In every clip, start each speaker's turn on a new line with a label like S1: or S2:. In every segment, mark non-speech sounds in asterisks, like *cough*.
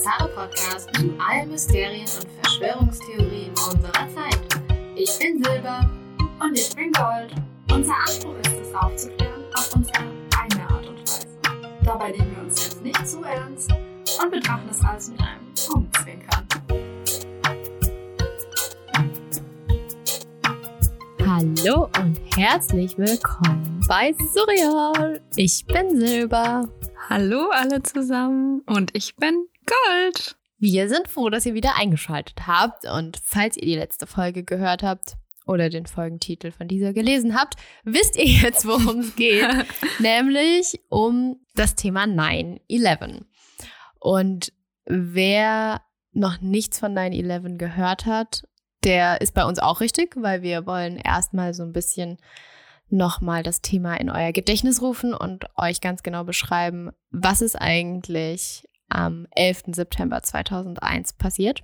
S1: bizarre Podcast zu allen Mysterien und Verschwörungstheorien unserer Zeit. Ich bin Silber.
S2: Und ich bin Gold. Unser Anspruch ist es aufzuklären auf unsere eigene Art und Weise. Dabei nehmen wir uns jetzt nicht zu ernst und betrachten das alles mit einem Augenzwinkern.
S3: Hallo und herzlich willkommen bei Surreal. Ich bin Silber.
S4: Hallo alle zusammen und ich bin Gold.
S3: Wir sind froh, dass ihr wieder eingeschaltet habt und falls ihr die letzte Folge gehört habt oder den Folgentitel von dieser gelesen habt, wisst ihr jetzt, worum es geht, *laughs* nämlich um das Thema 9-11. Und wer noch nichts von 9-11 gehört hat, der ist bei uns auch richtig, weil wir wollen erstmal so ein bisschen nochmal das Thema in euer Gedächtnis rufen und euch ganz genau beschreiben, was ist eigentlich am 11. September 2001 passiert.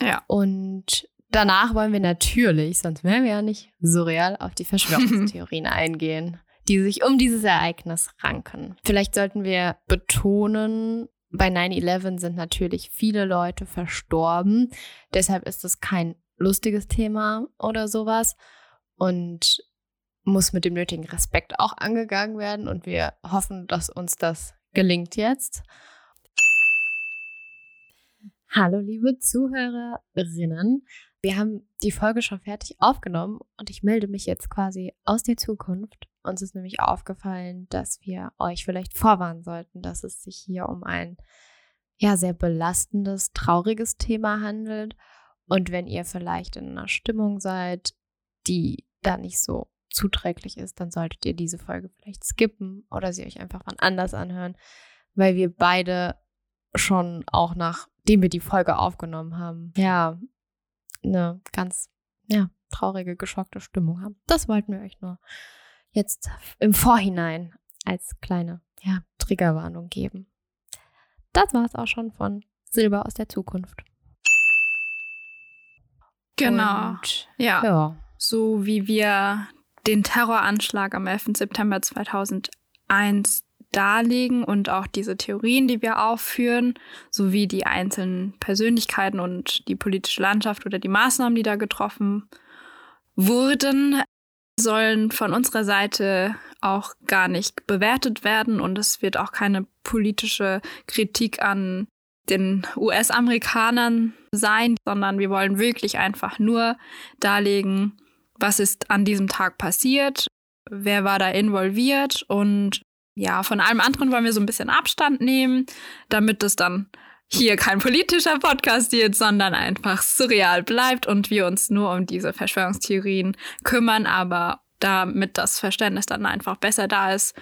S4: Ja.
S3: Und danach wollen wir natürlich, sonst wären wir ja nicht surreal, auf die Verschwörungstheorien *laughs* eingehen, die sich um dieses Ereignis ranken. Vielleicht sollten wir betonen, bei 9-11 sind natürlich viele Leute verstorben. Deshalb ist es kein lustiges Thema oder sowas. Und muss mit dem nötigen Respekt auch angegangen werden und wir hoffen, dass uns das gelingt jetzt. Hallo liebe Zuhörerinnen, wir haben die Folge schon fertig aufgenommen und ich melde mich jetzt quasi aus der Zukunft. Uns ist nämlich aufgefallen, dass wir euch vielleicht vorwarnen sollten, dass es sich hier um ein ja sehr belastendes, trauriges Thema handelt und wenn ihr vielleicht in einer Stimmung seid, die da nicht so zuträglich ist, dann solltet ihr diese Folge vielleicht skippen oder sie euch einfach wann anders anhören, weil wir beide schon auch nachdem wir die Folge aufgenommen haben, ja, eine ganz, ja, traurige, geschockte Stimmung haben. Das wollten wir euch nur jetzt im Vorhinein als kleine, ja, Triggerwarnung geben. Das war es auch schon von Silber aus der Zukunft.
S4: Genau.
S3: Und,
S4: ja.
S3: ja.
S4: So wie wir den Terroranschlag am 11. September 2001 darlegen und auch diese Theorien, die wir aufführen, sowie die einzelnen Persönlichkeiten und die politische Landschaft oder die Maßnahmen, die da getroffen wurden, sollen von unserer Seite auch gar nicht bewertet werden. Und es wird auch keine politische Kritik an den US-Amerikanern sein, sondern wir wollen wirklich einfach nur darlegen, was ist an diesem Tag passiert, wer war da involviert und ja, von allem anderen wollen wir so ein bisschen Abstand nehmen, damit es dann hier kein politischer Podcast wird, sondern einfach surreal bleibt und wir uns nur um diese Verschwörungstheorien kümmern, aber damit das Verständnis dann einfach besser da ist,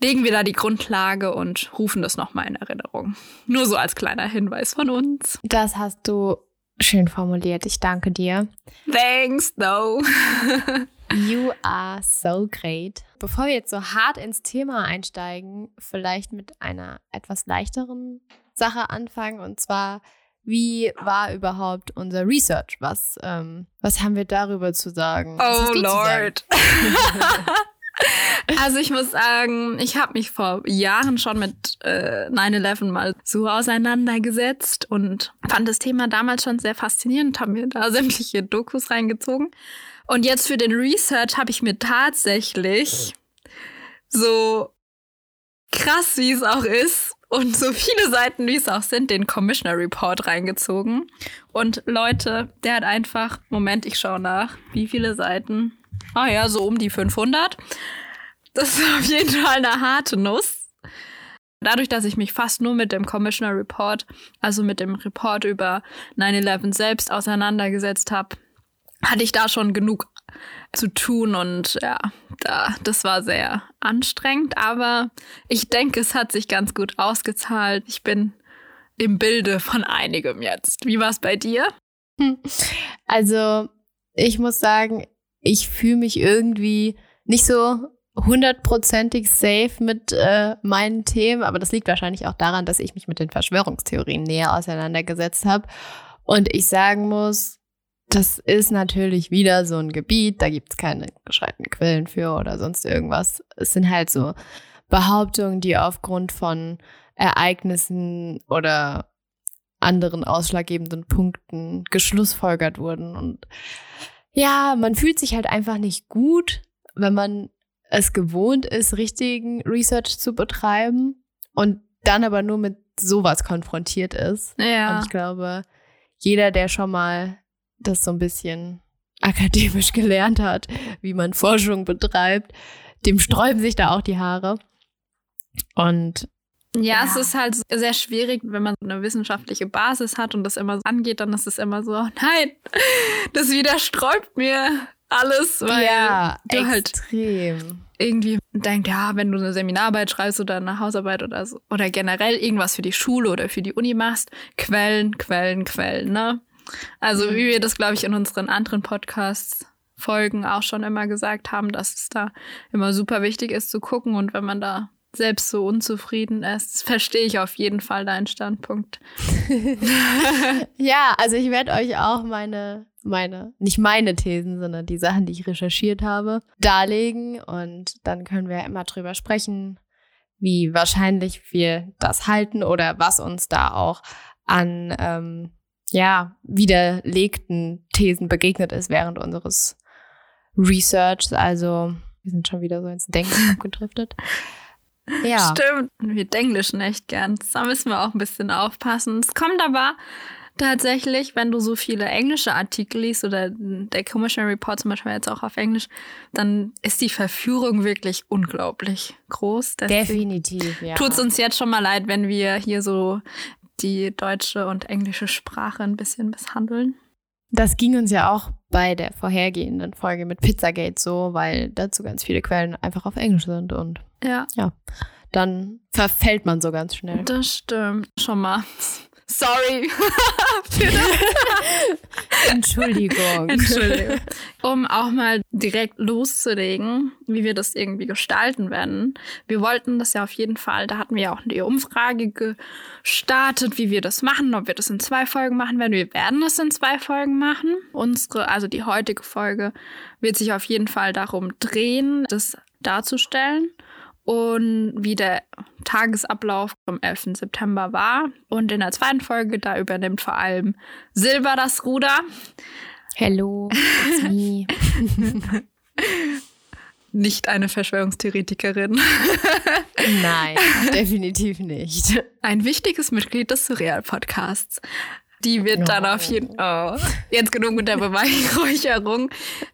S4: legen wir da die Grundlage und rufen das nochmal in Erinnerung. Nur so als kleiner Hinweis von uns.
S3: Das hast du schön formuliert. Ich danke dir.
S4: Thanks, though. *laughs*
S3: You are so great. Bevor wir jetzt so hart ins Thema einsteigen, vielleicht mit einer etwas leichteren Sache anfangen. Und zwar, wie war überhaupt unser Research? Was, ähm, was haben wir darüber zu sagen?
S4: Oh
S3: zu sagen?
S4: Lord. *laughs* Also ich muss sagen, ich habe mich vor Jahren schon mit äh, 9-11 mal so auseinandergesetzt und fand das Thema damals schon sehr faszinierend, habe mir da *laughs* sämtliche Dokus reingezogen. Und jetzt für den Research habe ich mir tatsächlich so krass, wie es auch ist, und so viele Seiten, wie es auch sind, den Commissioner Report reingezogen. Und Leute, der hat einfach, Moment, ich schaue nach, wie viele Seiten? Ah ja, so um die 500. Das ist auf jeden Fall eine harte Nuss. Dadurch, dass ich mich fast nur mit dem Commissioner Report, also mit dem Report über 9-11 selbst auseinandergesetzt habe, hatte ich da schon genug zu tun und ja, da, das war sehr anstrengend, aber ich denke, es hat sich ganz gut ausgezahlt. Ich bin im Bilde von einigem jetzt. Wie war es bei dir? *laughs*
S3: Also, ich muss sagen, ich fühle mich irgendwie nicht so hundertprozentig safe mit äh, meinen Themen, aber das liegt wahrscheinlich auch daran, dass ich mich mit den Verschwörungstheorien näher auseinandergesetzt habe. Und ich sagen muss, das ist natürlich wieder so ein Gebiet, da gibt es keine gescheiten Quellen für oder sonst irgendwas. Es sind halt so Behauptungen, die aufgrund von Ereignissen oder anderen ausschlaggebenden Punkten geschlussfolgert wurden. Und ja, man fühlt sich halt einfach nicht gut, wenn man es gewohnt ist, richtigen Research zu betreiben und dann aber nur mit sowas konfrontiert ist.
S4: Ja.
S3: Und ich glaube, jeder, der schon mal das so ein bisschen akademisch *laughs* gelernt hat, wie man Forschung betreibt, dem sträuben sich da auch die Haare. Und
S4: Ja,
S3: Ja.
S4: es ist halt sehr schwierig, wenn man eine wissenschaftliche Basis hat und das immer so angeht, dann ist es immer so, *laughs* nein, das widersträubt mir alles, weil
S3: ja,
S4: du halt
S3: extrem.
S4: irgendwie denkst, ja, wenn du eine Seminararbeit schreibst oder eine Hausarbeit oder so, oder generell irgendwas für die Schule oder für die Uni machst, Quellen, Quellen, Quellen, ne? Also
S3: Mhm.
S4: wie wir das, glaube ich, in unseren anderen Podcasts Folgen auch schon immer gesagt haben, dass es da immer super wichtig ist zu gucken und wenn man da selbst so unzufrieden ist, *laughs* verstehe ich auf jeden Fall deinen Standpunkt. *laughs*
S3: Ja, also ich werde euch auch meine, meine, nicht meine Thesen, sondern die Sachen, die ich recherchiert habe, darlegen und dann können wir immer drüber sprechen, wie wahrscheinlich wir das halten oder was uns da auch an, ähm, ja, widerlegten Thesen begegnet ist während unseres Research. Also wir sind schon wieder so ins Denken *laughs* abgedriftet. Ja.
S4: Stimmt, wir denglischen echt gern. Da müssen wir auch ein bisschen aufpassen. Es kommt aber tatsächlich, wenn du so viele englische Artikel liest oder der Commission Report zum Beispiel jetzt auch auf Englisch, dann ist die Verführung wirklich unglaublich groß.
S3: Definitiv, ja.
S4: Tut's uns jetzt schon mal leid, wenn wir hier so die deutsche und englische Sprache ein bisschen misshandeln.
S3: Das ging uns ja auch bei der vorhergehenden Folge mit Pizzagate so, weil dazu ganz viele Quellen einfach auf Englisch sind und
S4: Ja,
S3: dann verfällt man so ganz schnell.
S4: das stimmt. Schon mal. Sorry. *laughs*
S3: Entschuldigung.
S4: Entschuldigung. Um auch mal direkt loszulegen, wie wir das irgendwie gestalten werden. Wir wollten das ja auf jeden Fall, da hatten wir ja auch die Umfrage gestartet, wie wir das machen, ob wir das in zwei Folgen machen werden. Wir werden das in zwei Folgen machen. Unsere, also die heutige Folge wird sich auf jeden Fall darum drehen, das darzustellen und wie der Tagesablauf vom 11. September war. Und in der zweiten Folge, da übernimmt vor allem Silber das Ruder.
S3: Hello, it's me. *laughs*
S4: Nicht eine Verschwörungstheoretikerin. *laughs*
S3: Nein, definitiv nicht.
S4: Ein wichtiges Mitglied des Surreal-Podcasts. Die wird dann
S3: Oh.
S4: auf jeden oh, jetzt genug mit der Beweihräucherung.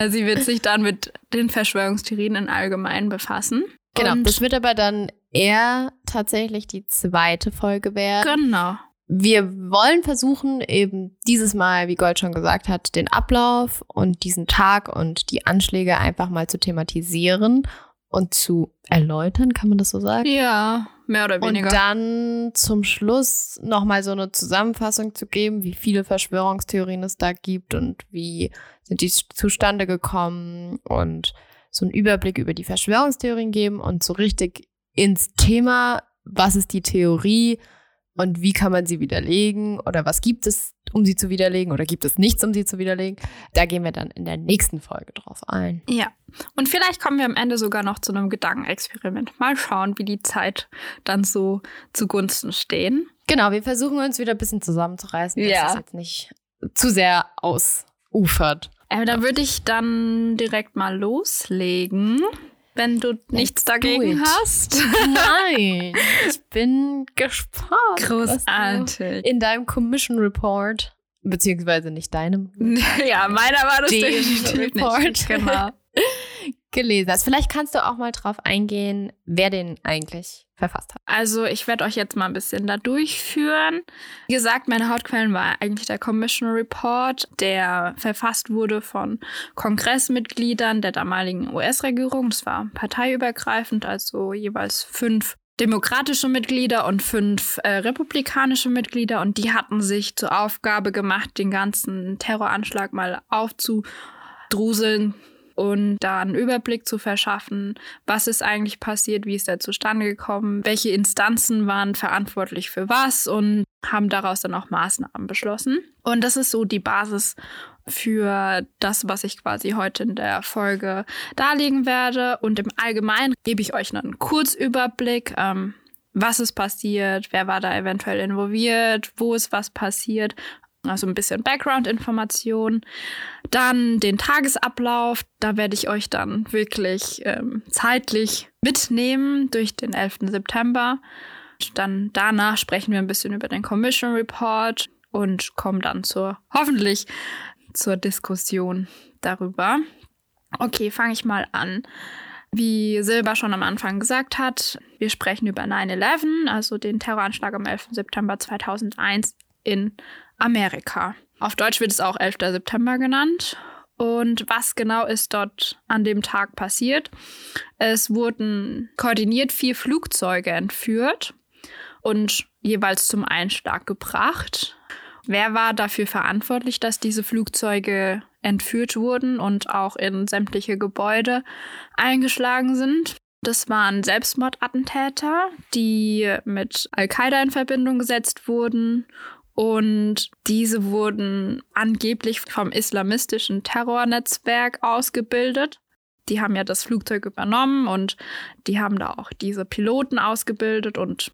S4: Sie wird sich dann mit den Verschwörungstheorien in allgemein befassen.
S3: Genau,
S4: Und-
S3: das wird aber dann eher tatsächlich die zweite Folge werden.
S4: Genau.
S3: Wir wollen versuchen, eben dieses Mal, wie Gold schon gesagt hat, den Ablauf und diesen Tag und die Anschläge einfach mal zu thematisieren und zu erläutern, kann man das so sagen?
S4: Ja, mehr oder
S3: Und
S4: weniger.
S3: dann zum Schluss nochmal so eine Zusammenfassung zu geben, wie viele Verschwörungstheorien es da gibt und wie sind die zustande gekommen und so einen Überblick über die Verschwörungstheorien geben und so richtig ins Thema, was ist die Theorie und wie kann man sie widerlegen oder was gibt es, um sie zu widerlegen oder gibt es nichts, um sie zu widerlegen. Da gehen wir dann in der nächsten Folge drauf ein.
S4: ja. Und vielleicht kommen wir am Ende sogar noch zu einem Gedankenexperiment. Mal schauen, wie die Zeit dann so zugunsten stehen.
S3: Genau, wir versuchen uns wieder ein bisschen zusammenzureißen, dass
S4: Ja.
S3: es jetzt nicht zu sehr ausufert.
S4: Äh, da würde ich dann direkt mal loslegen, wenn du nichts
S3: do
S4: dagegen hast.
S3: Nein, *laughs* ich bin gespannt.
S4: Großartig.
S3: In deinem Commission Report, beziehungsweise nicht deinem, *laughs*
S4: Ja, meiner war das definitiv
S3: Report.
S4: nicht. Genau.
S3: Gelesen hast. Vielleicht kannst du auch mal drauf eingehen, wer den eigentlich verfasst hat.
S4: Also ich werde euch jetzt mal ein bisschen da durchführen. Wie gesagt, meine Hauptquellen war eigentlich der Commission Report, der verfasst wurde von Kongressmitgliedern der damaligen US-Regierung. Das war parteiübergreifend, also jeweils fünf demokratische Mitglieder und fünf äh, republikanische Mitglieder. Und die hatten sich zur Aufgabe gemacht, den ganzen Terroranschlag mal aufzudruseln und da einen Überblick zu verschaffen, was ist eigentlich passiert, wie ist er zustande gekommen, welche Instanzen waren verantwortlich für was und haben daraus dann auch Maßnahmen beschlossen. Und das ist so die Basis für das, was ich quasi heute in der Folge darlegen werde. Und im Allgemeinen gebe ich euch einen Kurzüberblick, ähm, was ist passiert, wer war da eventuell involviert, wo ist was passiert. Also ein bisschen Background-Information. Dann den Tagesablauf. Da werde ich euch dann wirklich ähm, zeitlich mitnehmen durch den 11. September. Dann danach sprechen wir ein bisschen über den Commission Report und kommen dann zur hoffentlich zur Diskussion darüber. Okay, fange ich mal an. Wie Silber schon am Anfang gesagt hat, wir sprechen über 9-11, also den Terroranschlag am 11. September 2001 in Amerika. Auf Deutsch wird es auch 11. September genannt. Und was genau ist dort an dem Tag passiert? Es wurden koordiniert vier Flugzeuge entführt und jeweils zum Einschlag gebracht. Wer war dafür verantwortlich, dass diese Flugzeuge entführt wurden und auch in sämtliche Gebäude eingeschlagen sind? Das waren Selbstmordattentäter, die mit Al-Qaida in Verbindung gesetzt wurden und diese wurden angeblich vom islamistischen Terrornetzwerk ausgebildet. Die haben ja das Flugzeug übernommen und die haben da auch diese Piloten ausgebildet und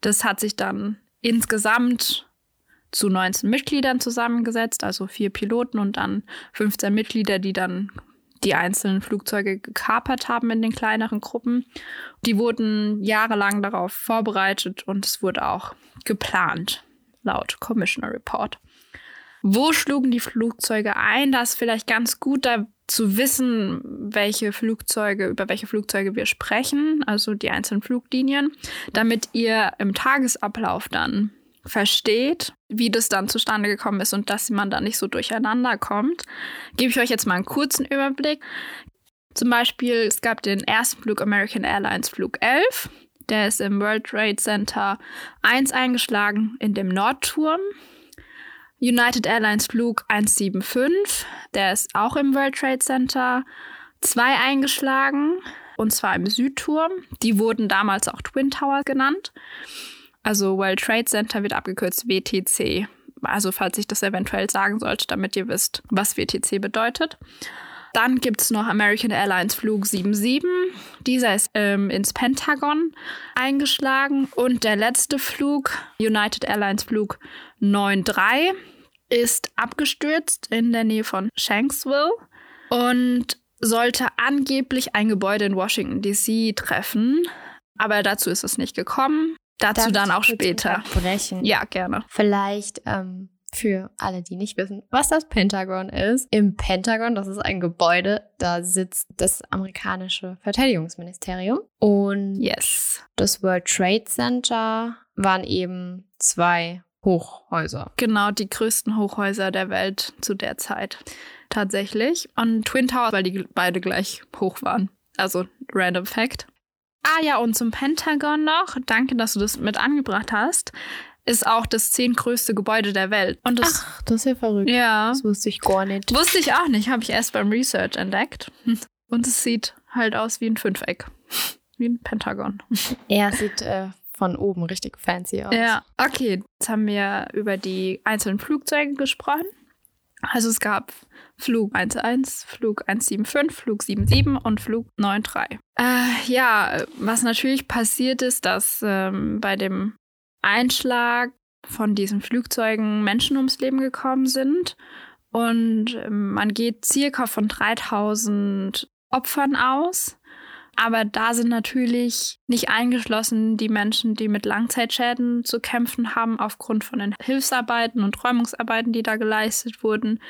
S4: das hat sich dann insgesamt zu 19 Mitgliedern zusammengesetzt, also vier Piloten und dann 15 Mitglieder, die dann die einzelnen Flugzeuge gekapert haben in den kleineren Gruppen. Die wurden jahrelang darauf vorbereitet und es wurde auch geplant laut Commissioner Report. Wo schlugen die Flugzeuge ein? Das ist vielleicht ganz gut, da zu wissen, welche Flugzeuge, über welche Flugzeuge wir sprechen, also die einzelnen Fluglinien, damit ihr im Tagesablauf dann versteht, wie das dann zustande gekommen ist und dass man da nicht so durcheinander kommt, gebe ich euch jetzt mal einen kurzen Überblick. Zum Beispiel, es gab den ersten Flug American Airlines Flug 11. Der ist im World Trade Center 1 eingeschlagen in dem Nordturm. United Airlines Flug 175, der ist auch im World Trade Center 2 eingeschlagen, und zwar im Südturm. Die wurden damals auch Twin Tower genannt. Also World Trade Center wird abgekürzt WTC. Also falls ich das eventuell sagen sollte, damit ihr wisst, was WTC bedeutet. Dann gibt es noch American Airlines Flug 77. Dieser ist ähm, ins Pentagon eingeschlagen. Und der letzte Flug, United Airlines Flug 93, ist abgestürzt in der Nähe von Shanksville und sollte angeblich ein Gebäude in Washington, DC treffen. Aber dazu ist es nicht gekommen. Dazu Darf dann auch später. Ja, gerne.
S3: Vielleicht ähm, für alle, die nicht wissen, was das Pentagon ist. Im Pentagon, das ist ein Gebäude, da sitzt das amerikanische Verteidigungsministerium. Und
S4: yes.
S3: das World Trade Center waren eben zwei Hochhäuser.
S4: Genau, die größten Hochhäuser der Welt zu der Zeit. Tatsächlich. Und Twin Towers, weil die beide gleich hoch waren. Also, random Fact. Ah ja, und zum Pentagon noch. Danke, dass du das mit angebracht hast ist auch das zehntgrößte Gebäude der Welt.
S3: Und das, Ach, das ist ja verrückt.
S4: Ja.
S3: Das wusste ich gar nicht.
S4: Wusste ich auch nicht, habe ich erst beim Research entdeckt. Und es sieht halt aus wie ein Fünfeck. Wie ein Pentagon.
S3: Ja, sieht äh, von oben richtig fancy aus.
S4: Ja, okay. Jetzt haben wir über die einzelnen Flugzeuge gesprochen. Also es gab Flug 11, Flug 175, Flug 77 und Flug 93. Äh, ja, was natürlich passiert ist, dass ähm, bei dem Einschlag von diesen Flugzeugen Menschen ums Leben gekommen sind. Und ähm, man geht circa von 3000 Opfern aus. Aber da sind natürlich nicht eingeschlossen die Menschen, die mit Langzeitschäden zu kämpfen haben, aufgrund von den Hilfsarbeiten und Räumungsarbeiten, die da geleistet wurden.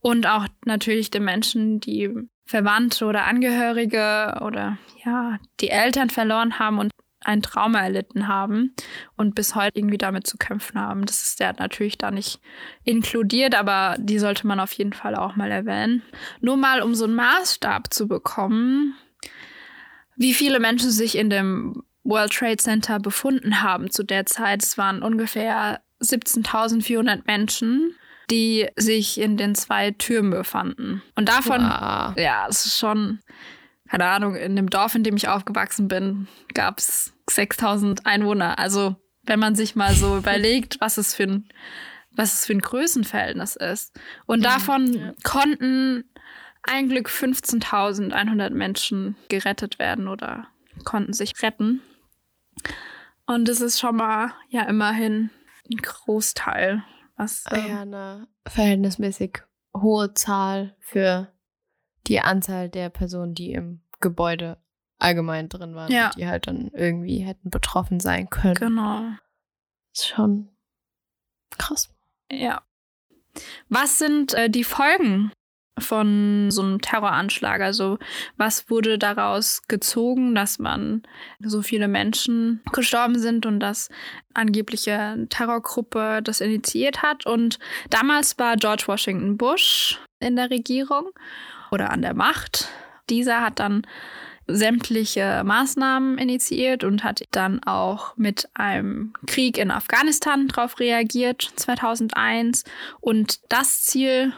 S4: Und auch natürlich die Menschen, die Verwandte oder Angehörige oder ja, die Eltern verloren haben und ein Trauma erlitten haben und bis heute irgendwie damit zu kämpfen haben. Das ist ja natürlich da nicht inkludiert, aber die sollte man auf jeden Fall auch mal erwähnen. Nur mal, um so einen Maßstab zu bekommen, wie viele Menschen sich in dem World Trade Center befunden haben zu der Zeit. Es waren ungefähr 17.400 Menschen, die sich in den zwei Türmen befanden. Und davon, wow. ja, es ist schon keine Ahnung, in dem Dorf, in dem ich aufgewachsen bin, gab es 6000 Einwohner. Also, wenn man sich mal so *laughs* überlegt, was es für ein, was es für ein Größenverhältnis ist. Und ja, davon ja. konnten ein Glück 15.100 Menschen gerettet werden oder konnten sich retten. Und es ist schon mal ja immerhin ein Großteil, was
S3: Ah
S4: ähm,
S3: ja, eine verhältnismäßig hohe Zahl für die Anzahl der Personen, die im Gebäude allgemein drin waren,
S4: Ja.
S3: die halt dann irgendwie hätten betroffen sein können.
S4: genau.
S3: Ist schon krass.
S4: Ja. Was sind äh, die Folgen von so einem Terroranschlag? Also was wurde daraus gezogen, dass man so viele Menschen gestorben sind und dass angebliche Terrorgruppe das initiiert hat? Und damals war George Washington Bush in der Regierung oder an der Macht. Dieser hat dann sämtliche Maßnahmen initiiert und hat dann auch mit einem Krieg in Afghanistan darauf reagiert, 2001. Und das Ziel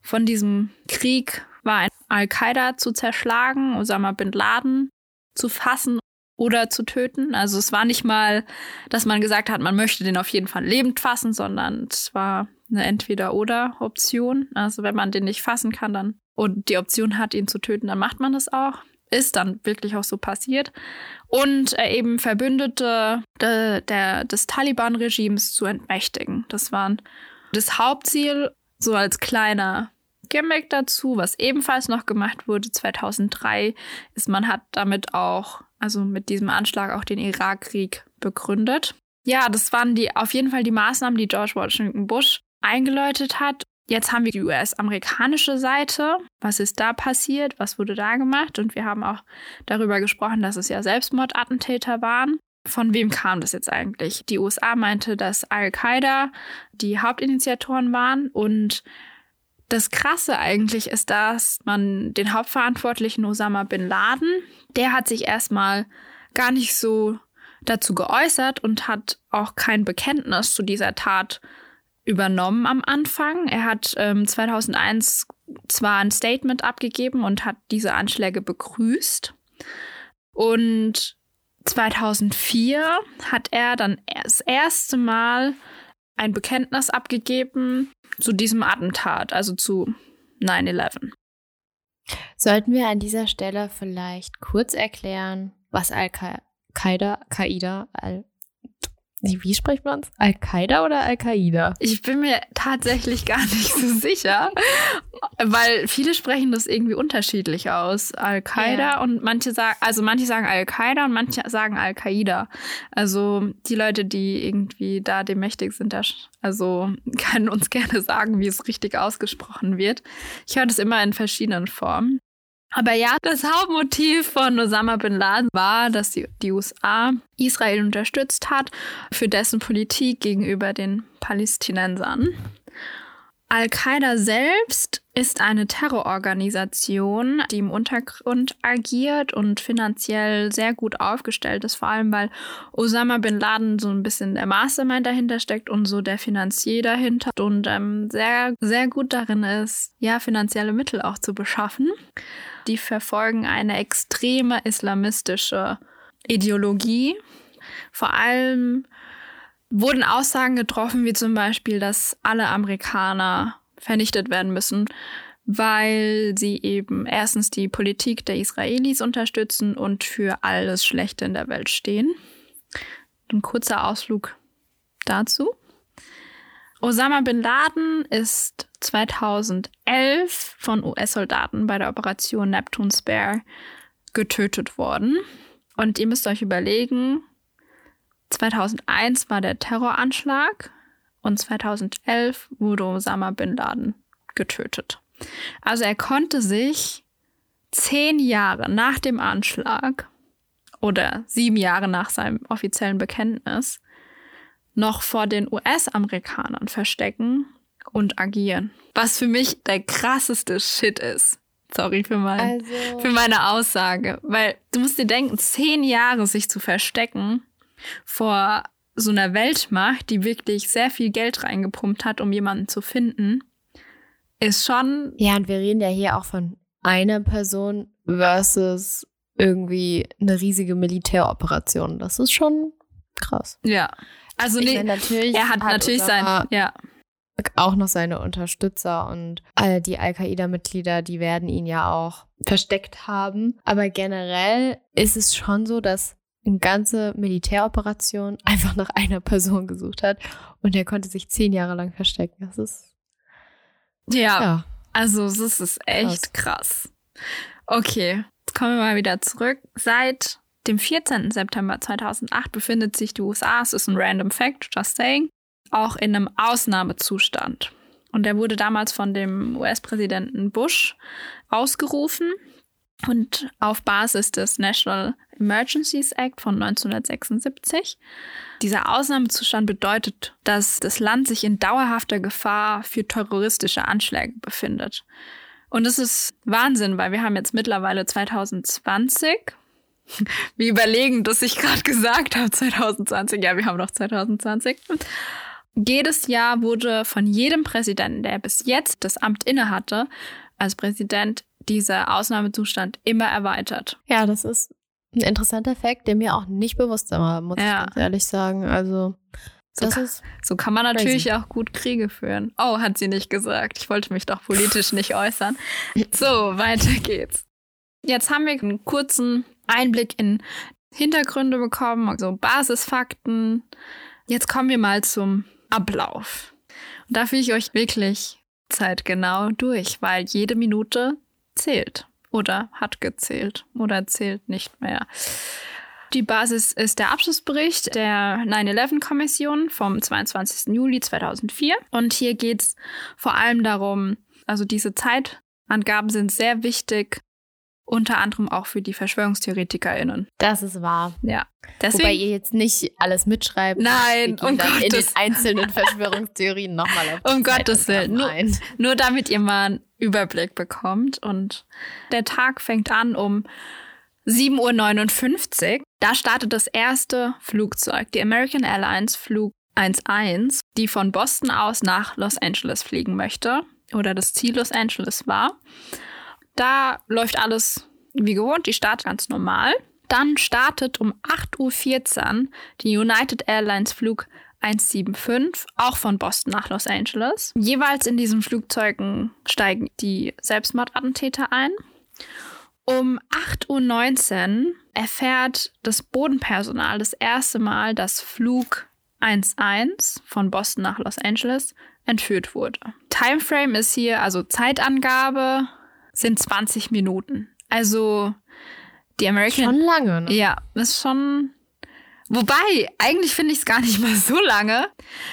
S4: von diesem Krieg war, Al-Qaida zu zerschlagen, Osama bin Laden zu fassen oder zu töten. Also es war nicht mal, dass man gesagt hat, man möchte den auf jeden Fall lebend fassen, sondern es war eine Entweder-oder-Option. Also wenn man den nicht fassen kann, dann und die Option hat, ihn zu töten, dann macht man das auch ist dann wirklich auch so passiert. Und äh, eben Verbündete de, der, des Taliban-Regimes zu entmächtigen. Das war das Hauptziel, so als kleiner Gimmick dazu, was ebenfalls noch gemacht wurde 2003, ist, man hat damit auch, also mit diesem Anschlag auch den Irakkrieg begründet. Ja, das waren die auf jeden Fall die Maßnahmen, die George Washington Bush eingeläutet hat. Jetzt haben wir die US-amerikanische Seite. Was ist da passiert? Was wurde da gemacht? Und wir haben auch darüber gesprochen, dass es ja Selbstmordattentäter waren. Von wem kam das jetzt eigentlich? Die USA meinte, dass Al-Qaida die Hauptinitiatoren waren. Und das Krasse eigentlich ist, dass man den Hauptverantwortlichen Osama bin Laden, der hat sich erstmal gar nicht so dazu geäußert und hat auch kein Bekenntnis zu dieser Tat übernommen am Anfang. Er hat ähm, 2001 zwar ein Statement abgegeben und hat diese Anschläge begrüßt. Und 2004 hat er dann das erste Mal ein Bekenntnis abgegeben zu diesem Attentat, also zu 9-11.
S3: Sollten wir an dieser Stelle vielleicht kurz erklären, was Al-Qaida, Qaida, Al wie spricht man es? Al-Qaida oder Al-Qaida?
S4: Ich bin mir tatsächlich *laughs* gar nicht so sicher, weil viele sprechen das irgendwie unterschiedlich aus. Al-Qaida
S3: Ja.
S4: und manche sagen, also manche sagen Al-Qaida und manche sagen Al-Qaida. Also die Leute, die irgendwie da dem mächtig sind, da, also können uns gerne sagen, wie es richtig ausgesprochen wird. Ich höre das immer in verschiedenen Formen. Aber ja, das Hauptmotiv von Osama bin Laden war, dass die, die USA Israel unterstützt hat für dessen Politik gegenüber den Palästinensern. Al-Qaida selbst ist eine Terrororganisation, die im Untergrund agiert und finanziell sehr gut aufgestellt ist, vor allem weil Osama bin Laden so ein bisschen der Mastermind dahinter steckt und so der Finanzier dahinter und ähm, sehr, sehr gut darin ist, ja, finanzielle Mittel auch zu beschaffen. Die verfolgen eine extreme islamistische Ideologie. Vor allem wurden Aussagen getroffen, wie zum Beispiel, dass alle Amerikaner vernichtet werden müssen, weil sie eben erstens die Politik der Israelis unterstützen und für alles Schlechte in der Welt stehen. Ein kurzer Ausflug dazu. Osama bin Laden ist 2011 von US-Soldaten bei der Operation Neptune Spare getötet worden. Und ihr müsst euch überlegen, 2001 war der Terroranschlag und 2011 wurde Osama bin Laden getötet. Also er konnte sich zehn Jahre nach dem Anschlag oder sieben Jahre nach seinem offiziellen Bekenntnis noch vor den US-Amerikanern verstecken und agieren. Was für mich der krasseste Shit ist. Sorry für, mein,
S3: Also,
S4: für meine Aussage. Weil du musst dir denken, zehn Jahre sich zu verstecken vor so einer Weltmacht, die wirklich sehr viel Geld reingepumpt hat, um jemanden zu finden, ist schon
S3: ja, und wir reden ja hier auch von einer Person versus irgendwie eine riesige Militäroperation. Das ist schon krass.
S4: ja. Also nee,
S3: meine, natürlich
S4: er hat, natürlich
S3: Osama
S4: sein, ja,
S3: auch noch seine Unterstützer und all die Al-Qaida-Mitglieder, die werden ihn ja auch versteckt haben. Aber generell ist es schon so, dass eine ganze Militäroperation *laughs* einfach nach einer Person gesucht hat und er konnte sich zehn Jahre lang verstecken. Das ist
S4: Ja,
S3: ja.
S4: also das ist echt krass. Okay, jetzt kommen wir mal wieder zurück. Seit dem 14. September 2008 befindet sich die USA, es ist ein random fact, just saying, auch in einem Ausnahmezustand. Und der wurde damals von dem US-Präsidenten Bush ausgerufen. Und auf Basis des National Emergencies Act von 1976. Dieser Ausnahmezustand bedeutet, dass das Land sich in dauerhafter Gefahr für terroristische Anschläge befindet. Und das ist Wahnsinn, weil wir haben jetzt mittlerweile 2020. *laughs* Wir überlegen, dass ich gerade gesagt habe, 2020. Ja, wir haben noch 2020. Jedes Jahr wurde von jedem Präsidenten, der bis jetzt das Amt innehatte, als Präsident dieser Ausnahmezustand immer erweitert.
S3: Ja, das ist ein interessanter Fakt, der mir auch nicht bewusst war, muss
S4: Ja.
S3: ich ganz ehrlich sagen. Also,
S4: So
S3: das
S4: ka-
S3: ist
S4: So kann man natürlich auch gut Kriege führen. Oh, hat sie nicht gesagt. Ich wollte mich doch politisch nicht *laughs* äußern. So, weiter geht's. Jetzt haben wir einen kurzen Einblick in Hintergründe bekommen, also Basisfakten. Jetzt kommen wir mal zum Ablauf. Und da führe ich euch wirklich zeitgenau durch, weil jede Minute zählt oder hat gezählt oder zählt nicht mehr. Die Basis ist der Abschlussbericht der 9-11-Kommission vom 22. Juli 2004. Und hier geht es vor allem darum, also diese Zeitangaben sind sehr wichtig, unter anderem auch für die VerschwörungstheoretikerInnen.
S3: Das ist wahr.
S4: Ja.
S3: Wobei
S4: Deswegen,
S3: ihr jetzt nicht alles mitschreibt.
S4: Nein, um
S3: in den einzelnen Verschwörungstheorien nochmal auf
S4: Um Gottes Willen, nur- nur damit ihr mal Überblick bekommt. Und der Tag fängt an um 7.59 Uhr. Da startet das erste Flugzeug, die American Airlines Flug 11, die von Boston aus nach Los Angeles fliegen möchte oder das Ziel Los Angeles war. Da läuft alles wie gewohnt, die startet ganz normal. Dann startet um 8.14 Uhr die United Airlines Flug 175, auch von Boston nach Los Angeles. Jeweils in diesen Flugzeugen steigen die Selbstmordattentäter ein. Um 8.19 Uhr erfährt das Bodenpersonal das erste Mal, dass Flug 11 von Boston nach Los Angeles entführt wurde. Timeframe ist hier, also Zeitangabe sind 20 Minuten. Also die American
S3: Schon lange, ne?
S4: ja, das ist schon. Wobei, eigentlich finde ich es gar nicht mal so lange,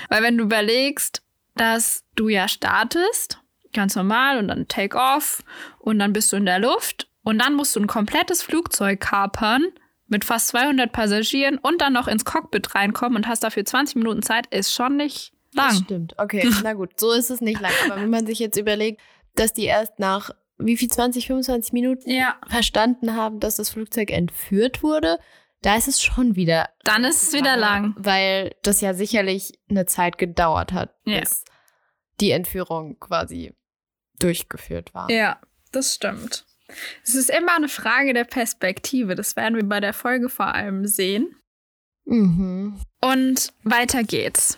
S4: weil wenn du überlegst, dass du ja startest, ganz normal und dann Take off und dann bist du in der Luft und dann musst du ein komplettes Flugzeug kapern mit fast 200 Passagieren und dann noch ins Cockpit reinkommen und hast dafür 20 Minuten Zeit, ist schon nicht
S3: Das
S4: lang.
S3: stimmt. Okay, na gut, so ist es nicht lang. Aber wenn man sich jetzt überlegt, dass die erst nach wie viel 20, 25 Minuten
S4: Ja,
S3: verstanden haben, dass das Flugzeug entführt wurde, da ist es schon wieder
S4: dann ist es wieder lang.
S3: Weil das ja sicherlich eine Zeit gedauert hat,
S4: Ja.
S3: bis die Entführung quasi durchgeführt war.
S4: Ja, das stimmt. Es ist immer eine Frage der Perspektive. Das werden wir bei der Folge vor allem sehen.
S3: Mhm.
S4: Und weiter geht's.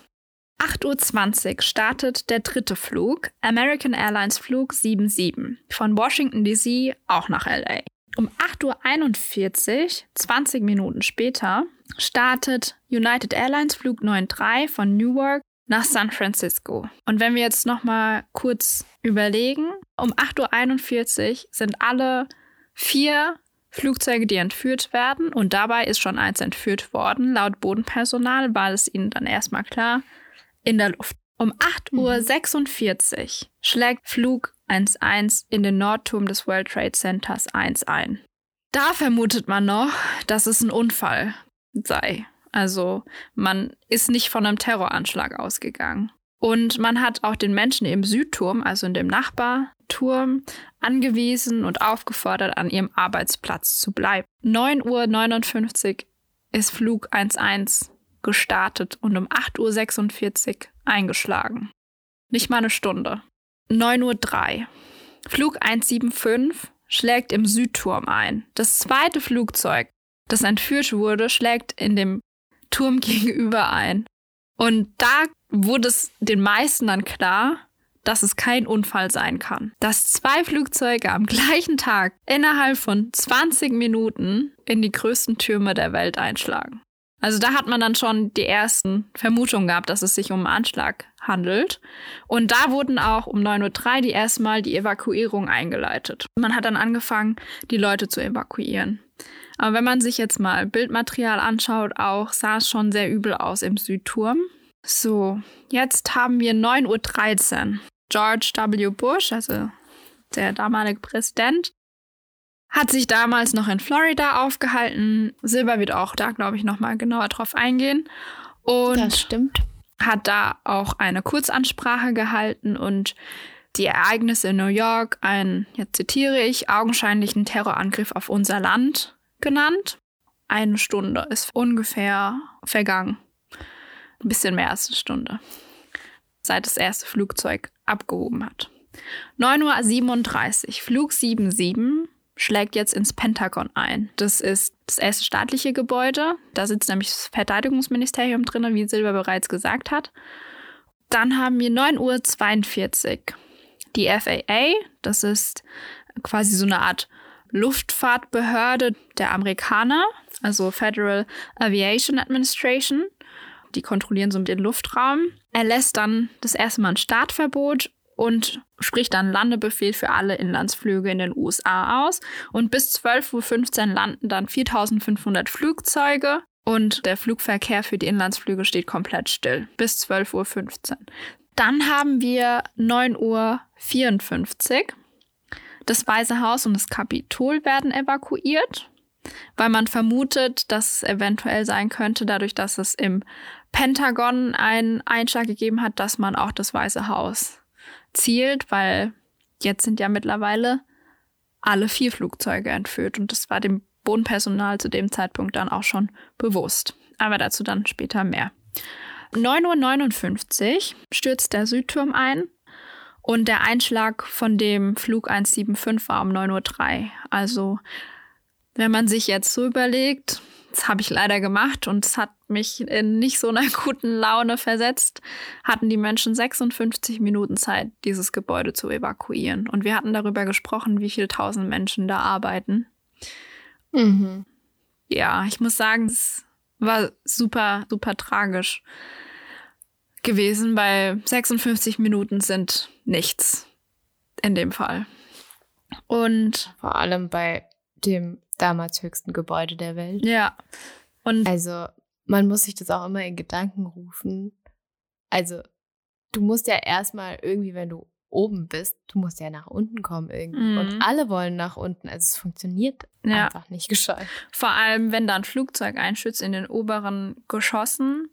S4: 8.20 Uhr startet der dritte Flug, American Airlines Flug 77, von Washington DC auch nach LA. Um 8.41 Uhr, 20 Minuten später, startet United Airlines Flug 93 von Newark nach San Francisco. Und wenn wir jetzt nochmal kurz überlegen, um 8.41 Uhr sind alle vier Flugzeuge, die entführt werden. Und dabei ist schon eins entführt worden. Laut Bodenpersonal war es ihnen dann erstmal klar, in der Luft. Um 8.46 Uhr schlägt Flug 11 in den Nordturm des World Trade Centers 1 ein. Da vermutet man noch, dass es ein Unfall sei. Also man ist nicht von einem Terroranschlag ausgegangen. Und man hat auch den Menschen im Südturm, also in dem Nachbarturm, angewiesen und aufgefordert, an ihrem Arbeitsplatz zu bleiben. 9.59 Uhr ist Flug 11 gestartet und um 8.46 Uhr eingeschlagen. Nicht mal eine Stunde. 9.03 Uhr. Flug 175 schlägt im Südturm ein. Das zweite Flugzeug, das entführt wurde, schlägt in dem Turm *laughs* gegenüber ein. Und da wurde es den meisten dann klar, dass es kein Unfall sein kann. Dass zwei Flugzeuge am gleichen Tag innerhalb von 20 Minuten in die größten Türme der Welt einschlagen. Also da hat man dann schon die ersten Vermutungen gehabt, dass es sich um einen Anschlag handelt. Und da wurden auch um 9.03 Uhr die erstmal die Evakuierung eingeleitet. Man hat dann angefangen, die Leute zu evakuieren. Aber wenn man sich jetzt mal Bildmaterial anschaut, auch sah es schon sehr übel aus im Südturm. So, jetzt haben wir 9.13 Uhr. George W. Bush, also der damalige Präsident, hat sich damals noch in Florida aufgehalten. Silber wird auch da, glaube ich, nochmal genauer drauf eingehen. Und
S3: das stimmt.
S4: Hat da auch eine Kurzansprache gehalten und die Ereignisse in New York einen, jetzt zitiere ich, augenscheinlichen Terrorangriff auf unser Land genannt. Eine Stunde ist ungefähr vergangen. Ein bisschen mehr als eine Stunde. Seit das erste Flugzeug abgehoben hat. 9.37 Uhr, Flug 77 schlägt jetzt ins Pentagon ein. Das ist das erste staatliche Gebäude. Da sitzt nämlich das Verteidigungsministerium drin, wie Silber bereits gesagt hat. Dann haben wir 9.42 Uhr. Die FAA, das ist quasi so eine Art Luftfahrtbehörde der Amerikaner, also Federal Aviation Administration. Die kontrollieren so den Luftraum. Er lässt dann das erste Mal ein Startverbot und spricht dann Landebefehl für alle Inlandsflüge in den USA aus. Und bis 12.15 Uhr landen dann 4500 Flugzeuge und der Flugverkehr für die Inlandsflüge steht komplett still bis 12.15 Uhr. Dann haben wir 9.54 Uhr. Das Weiße Haus und das Kapitol werden evakuiert, weil man vermutet, dass es eventuell sein könnte, dadurch, dass es im Pentagon einen Einschlag gegeben hat, dass man auch das Weiße Haus zielt, weil jetzt sind ja mittlerweile alle vier Flugzeuge entführt und das war dem Bodenpersonal zu dem Zeitpunkt dann auch schon bewusst. Aber dazu dann später mehr. 9.59 Uhr stürzt der Südturm ein und der Einschlag von dem Flug 175 war um 9.03 Uhr. Also, wenn man sich jetzt so überlegt, das habe ich leider gemacht und es hat mich in nicht so einer *laughs* guten Laune versetzt, hatten die Menschen 56 Minuten Zeit, dieses Gebäude zu evakuieren. Und wir hatten darüber gesprochen, wie viele tausend Menschen da arbeiten.
S3: Mhm.
S4: Ja, ich muss sagen, es war super, super tragisch gewesen, weil 56 Minuten sind nichts in dem Fall. Und
S3: vor allem bei dem damals höchsten Gebäude der Welt.
S4: Ja. Und
S3: also, man muss sich das auch immer in Gedanken rufen. Also, du musst ja erstmal irgendwie, wenn du oben bist, du musst ja nach unten kommen irgendwie. Mhm. Und alle wollen nach unten. Also es funktioniert ja. einfach nicht gescheit.
S4: Vor allem, wenn da ein Flugzeug einschützt in den oberen Geschossen,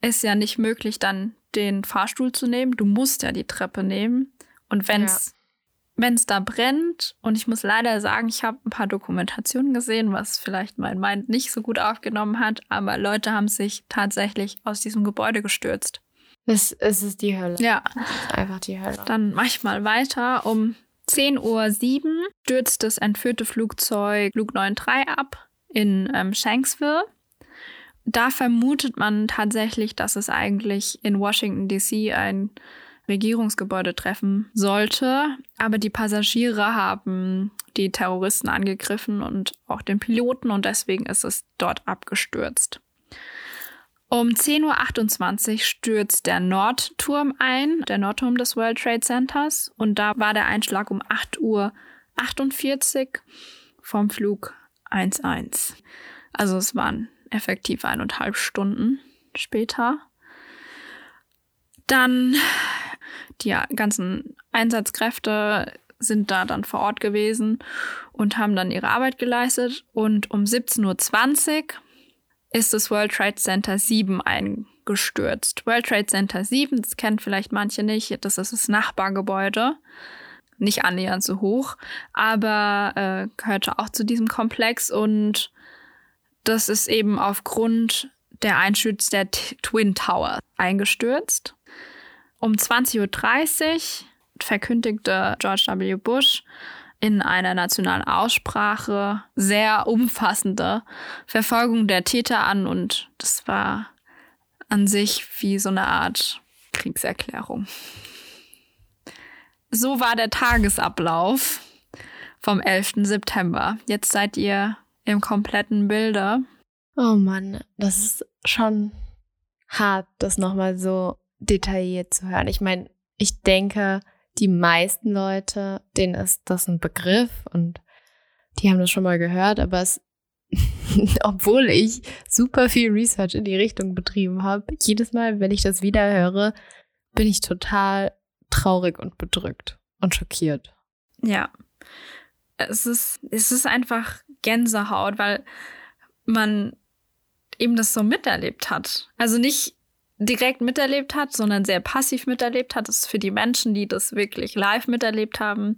S4: ist ja nicht möglich, dann den Fahrstuhl zu nehmen. Du musst ja die Treppe nehmen. Und wenn es ja wenn es da brennt, und ich muss leider sagen, ich habe ein paar Dokumentationen gesehen, was vielleicht mein Mind nicht so gut aufgenommen hat, aber Leute haben sich tatsächlich aus diesem Gebäude gestürzt.
S3: Es, es ist die Hölle.
S4: Ja.
S3: Es ist einfach die Hölle.
S4: Dann mache ich mal weiter. Um 10.07 Uhr stürzt das entführte Flugzeug Flug 93 ab in ähm, Shanksville. Da vermutet man tatsächlich, dass es eigentlich in Washington DC ein Regierungsgebäude treffen sollte. Aber die Passagiere haben die Terroristen angegriffen und auch den Piloten und deswegen ist es dort abgestürzt. Um 10.28 Uhr stürzt der Nordturm ein, der Nordturm des World Trade Centers. Und da war der Einschlag um 8.48 Uhr vom Flug 11. Also es waren effektiv eineinhalb Stunden später. Dann die ganzen Einsatzkräfte sind da dann vor Ort gewesen und haben dann ihre Arbeit geleistet. Und um 17.20 Uhr ist das World Trade Center 7 eingestürzt. World Trade Center 7, das kennen vielleicht manche nicht, das ist das Nachbargebäude. Nicht annähernd so hoch, aber äh, gehörte auch zu diesem Komplex und das ist eben aufgrund der Einstürze der T Twin Tower eingestürzt. Um 20.30 Uhr verkündigte George W. Bush in einer nationalen Aussprache sehr umfassende Verfolgung der Täter an und das war an sich wie so eine Art Kriegserklärung. so war der Tagesablauf vom 11. September. Jetzt seid ihr im kompletten Bilde.
S3: Oh Mann, das ist schon hart, das nochmal so detailliert zu hören. Ich meine, ich denke, die meisten Leute, denen ist das ein Begriff und die haben das schon mal gehört, aber es, *laughs* obwohl ich super viel Research in die Richtung betrieben habe, jedes Mal, wenn ich das wieder höre, bin ich total traurig und bedrückt und schockiert.
S4: Ja. Es ist, es ist einfach Gänsehaut, weil man eben das so miterlebt hat. Also nicht direkt miterlebt hat, sondern sehr passiv miterlebt hat. Das ist für die Menschen, die das wirklich live miterlebt haben,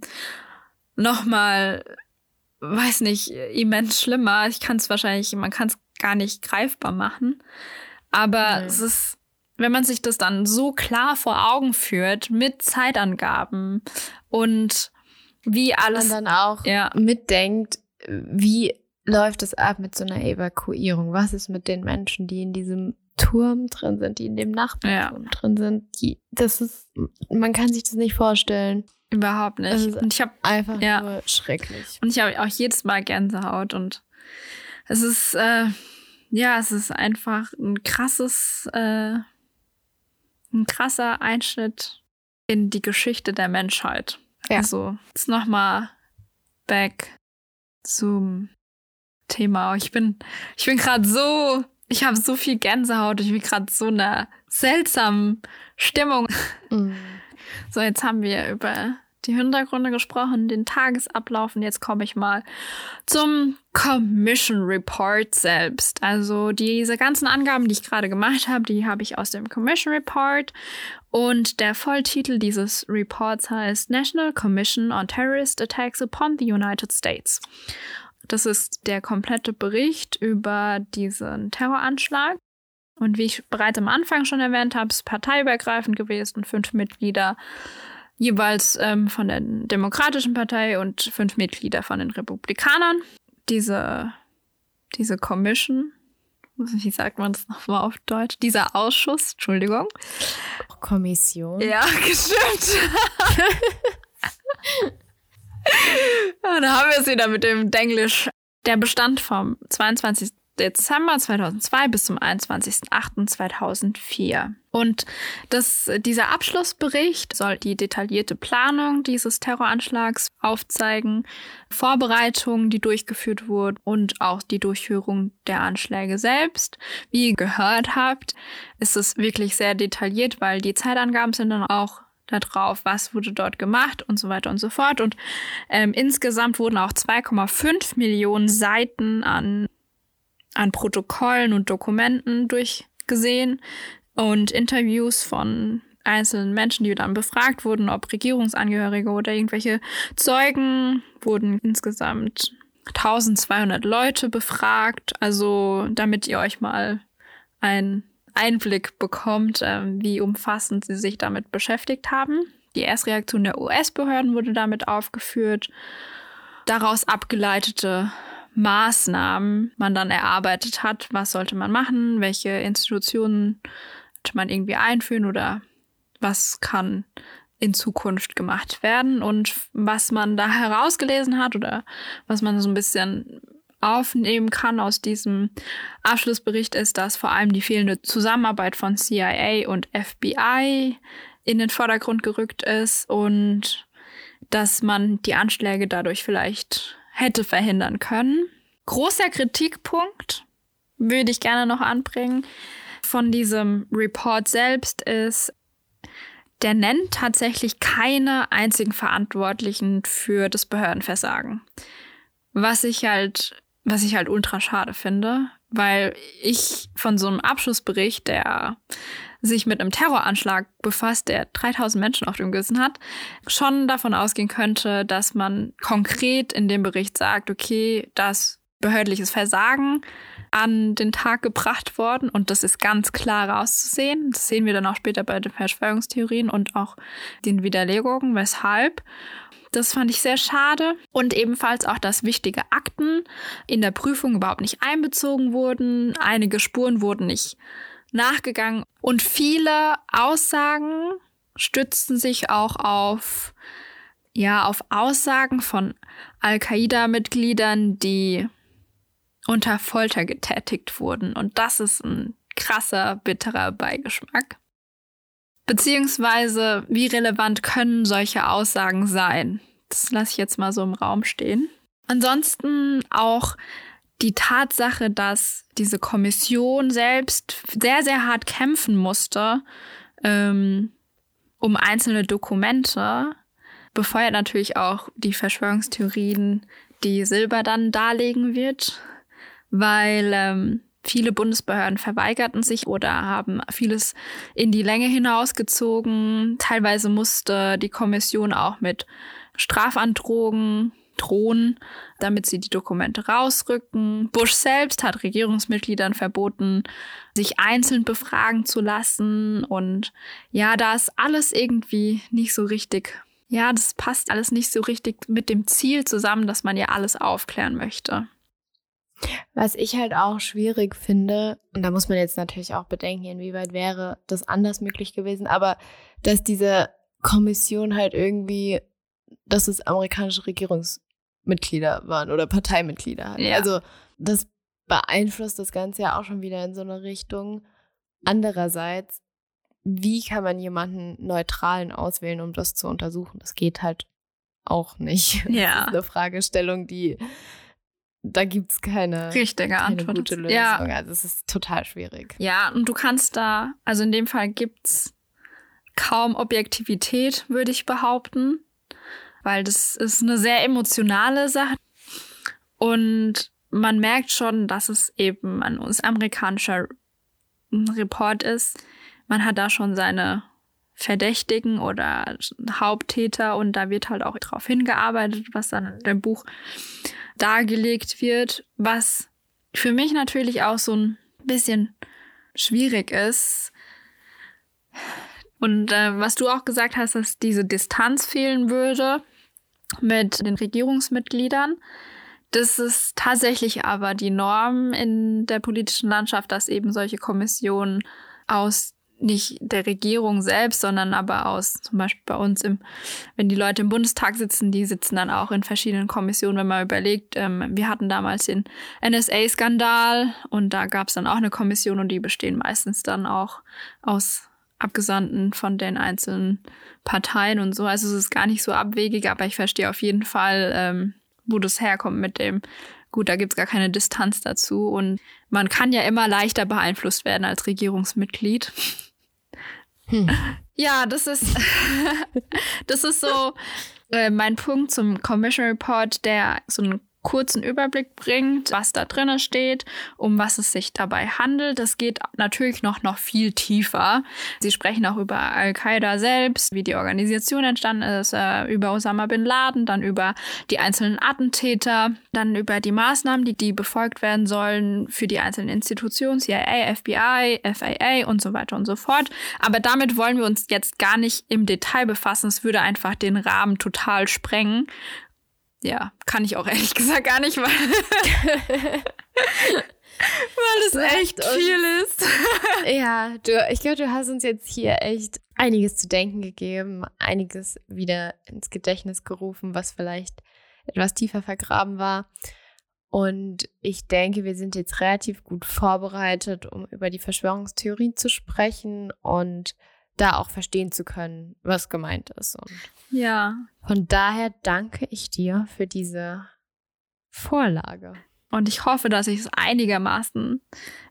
S4: nochmal, weiß nicht, immens schlimmer. Ich kann es wahrscheinlich, man kann es gar nicht greifbar machen. Aber nee. es ist, wenn man sich das dann so klar vor Augen führt, mit Zeitangaben und wie alles.
S3: Man dann auch ja. mitdenkt, wie läuft es ab mit so einer Evakuierung? Was ist mit den Menschen, die in diesem Turm drin sind, die in dem Nachbarturm ja. drin sind? Die, das ist, man kann sich das nicht vorstellen.
S4: Überhaupt nicht.
S3: und ich habe einfach ja. nur schrecklich.
S4: Und ich habe auch jedes Mal Gänsehaut und es ist, äh, ja, es ist einfach ein krasses, äh, ein krasser Einschnitt in die Geschichte der Menschheit. Ja. Also, jetzt nochmal back zum Thema. Ich bin, ich bin gerade so, ich habe so viel Gänsehaut. Ich bin gerade so in einer seltsamen Stimmung. Mm. So, jetzt haben wir über die Hintergründe gesprochen, den Tagesablauf und jetzt komme ich mal zum Commission Report selbst. Also diese ganzen Angaben, die ich gerade gemacht habe, die habe ich aus dem Commission Report und der Volltitel dieses Reports heißt National Commission on Terrorist Attacks upon the United States. Das ist der komplette Bericht über diesen Terroranschlag. Und wie ich bereits am Anfang schon erwähnt habe, ist parteiübergreifend gewesen. Fünf Mitglieder jeweils ähm, von der Demokratischen Partei und fünf Mitglieder von den Republikanern. Diese, diese Commission, wie sagt man das nochmal auf Deutsch? Dieser Ausschuss, Entschuldigung.
S3: Kommission.
S4: Ja, *laughs* gestimmt. *laughs* ja, da haben wir es wieder mit dem Denglisch. Der bestand vom 22. Dezember 2002 bis zum 21.08.2004. Und das, dieser Abschlussbericht soll die detaillierte Planung dieses Terroranschlags aufzeigen, Vorbereitungen, die durchgeführt wurden und auch die Durchführung der Anschläge selbst. Wie ihr gehört habt, ist es wirklich sehr detailliert, weil die Zeitangaben sind dann auch darauf, was wurde dort gemacht und so weiter und so fort. Und ähm, insgesamt wurden auch 2,5 Millionen Seiten an an Protokollen und Dokumenten durchgesehen und Interviews von einzelnen Menschen, die dann befragt wurden, ob Regierungsangehörige oder irgendwelche Zeugen, wurden insgesamt 1200 Leute befragt. Also damit ihr euch mal einen Einblick bekommt, äh, wie umfassend sie sich damit beschäftigt haben. Die Erstreaktion der US-Behörden wurde damit aufgeführt. Daraus abgeleitete Maßnahmen man dann erarbeitet hat. Was sollte man machen? Welche Institutionen sollte man irgendwie einführen oder was kann in Zukunft gemacht werden? Und was man da herausgelesen hat oder was man so ein bisschen aufnehmen kann aus diesem Abschlussbericht ist, dass vor allem die fehlende Zusammenarbeit von CIA und FBI in den Vordergrund gerückt ist und dass man die Anschläge dadurch vielleicht hätte verhindern können. Großer Kritikpunkt würde ich gerne noch anbringen von diesem Report selbst ist, der nennt tatsächlich keine einzigen Verantwortlichen für das Behördenversagen. Was ich halt, was ich halt ultra schade finde, weil ich von so einem Abschlussbericht, der sich mit einem Terroranschlag befasst, der 3000 Menschen auf dem Gewissen hat, schon davon ausgehen könnte, dass man konkret in dem Bericht sagt, okay, das behördliches Versagen an den Tag gebracht worden und das ist ganz klar rauszusehen. Das sehen wir dann auch später bei den Verschwörungstheorien und auch den Widerlegungen, weshalb. Das fand ich sehr schade. Und ebenfalls auch, dass wichtige Akten in der Prüfung überhaupt nicht einbezogen wurden. Einige Spuren wurden nicht nachgegangen. Und viele Aussagen stützten sich auch auf ja auf Aussagen von Al-Qaida-Mitgliedern, die unter Folter getätigt wurden. Und das ist ein krasser, bitterer Beigeschmack. Beziehungsweise, wie relevant können solche Aussagen sein? Das lasse ich jetzt mal so im Raum stehen. Ansonsten auch die Tatsache, dass diese Kommission selbst sehr, sehr hart kämpfen musste ähm, um einzelne Dokumente, befeuert natürlich auch die Verschwörungstheorien, die Silber dann darlegen wird, weil ähm, viele Bundesbehörden verweigerten sich oder haben vieles in die Länge hinausgezogen. Teilweise musste die Kommission auch mit Strafandrohungen drohen, damit sie die Dokumente rausrücken. Bush selbst hat Regierungsmitgliedern verboten, sich einzeln befragen zu lassen. Und ja, da ist alles irgendwie nicht so richtig. Ja, das passt alles nicht so richtig mit dem Ziel zusammen, dass man ja alles aufklären möchte.
S3: Was ich halt auch schwierig finde, und da muss man jetzt natürlich auch bedenken, inwieweit wäre das anders möglich gewesen, aber dass diese Kommission halt irgendwie, dass es amerikanische Regierungsmitglieder waren oder Parteimitglieder. Halt.
S4: Ja.
S3: Also das beeinflusst das Ganze ja auch schon wieder in so eine Richtung. Andererseits, wie kann man jemanden Neutralen auswählen, um das zu untersuchen? Das geht halt auch nicht. Das
S4: Ja.
S3: ist eine Fragestellung, die da gibt es keine,
S4: Richtige
S3: keine
S4: Antwort.
S3: gute Lösung.
S4: Ja,
S3: Also es ist total schwierig.
S4: Ja, und du kannst da, also in dem Fall gibt's kaum Objektivität, würde ich behaupten, weil das ist eine sehr emotionale Sache. Und man merkt schon, dass es eben ein US-amerikanischer Report ist. Man hat da schon seine Verdächtigen oder Haupttäter und da wird halt auch darauf hingearbeitet, was dann in dem Buch dargelegt wird, was für mich natürlich auch so ein bisschen schwierig ist. Und äh, was du auch gesagt hast, dass diese Distanz fehlen würde mit den Regierungsmitgliedern. Das ist tatsächlich aber die Norm in der politischen Landschaft, dass eben solche Kommissionen aus nicht der Regierung selbst, sondern aber aus zum Beispiel bei uns im, wenn die Leute im Bundestag sitzen, die sitzen dann auch in verschiedenen Kommissionen, wenn man überlegt, ähm, wir hatten damals den NSA-Skandal und da gab es dann auch eine Kommission und die bestehen meistens dann auch aus Abgesandten von den einzelnen Parteien und so. Also es ist gar nicht so abwegig, aber ich verstehe auf jeden Fall, ähm, wo das herkommt mit dem, gut, da gibt's gar keine Distanz dazu und man kann ja immer leichter beeinflusst werden als Regierungsmitglied.
S3: Hm.
S4: Ja, das ist, *laughs* das ist so äh, mein Punkt zum Commission Report, der so einen kurzen Überblick bringt, was da drinne steht, um was es sich dabei handelt. Das geht natürlich noch, noch viel tiefer. Sie sprechen auch über Al-Qaida selbst, wie die Organisation entstanden ist, äh, über Osama bin Laden, dann über die einzelnen Attentäter, dann über die Maßnahmen, die, die befolgt werden sollen für die einzelnen Institutionen, CIA, FBI, FAA und so weiter und so fort. Aber damit wollen wir uns jetzt gar nicht im Detail befassen. Es würde einfach den Rahmen total sprengen. Ja, kann ich auch ehrlich *laughs* gesagt gar nicht, weil, weil es echt viel ist.
S3: Ja, du, ich glaube, du hast uns jetzt hier echt einiges zu denken gegeben, einiges wieder ins Gedächtnis gerufen, was vielleicht etwas tiefer vergraben war. Und ich denke, wir sind jetzt relativ gut vorbereitet, um über die Verschwörungstheorie zu sprechen und da auch verstehen zu können, was gemeint ist. Und
S4: Ja,
S3: von daher danke ich dir für diese Vorlage.
S4: und ich hoffe, dass ich es einigermaßen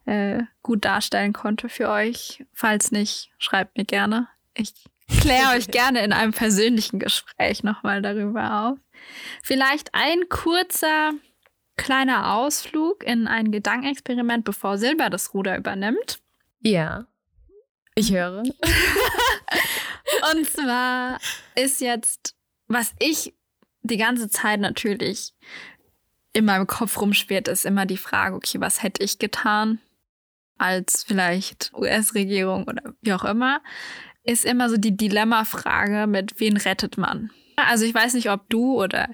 S4: äh, gut darstellen konnte für euch. Falls nicht, schreibt mir gerne. Ich kläre euch *laughs* gerne in einem persönlichen Gespräch nochmal darüber auf. Vielleicht ein kurzer kleiner Ausflug in ein Gedankenexperiment, bevor Silber das Ruder übernimmt.
S3: Ja, ich höre. *laughs*
S4: Und zwar ist jetzt, was ich die ganze Zeit natürlich in meinem Kopf rumschwirrt, ist immer die Frage, okay, was hätte ich getan als vielleicht US-Regierung oder wie auch immer. Ist immer so die Dilemmafrage, mit wen rettet man? Also ich weiß nicht, ob du oder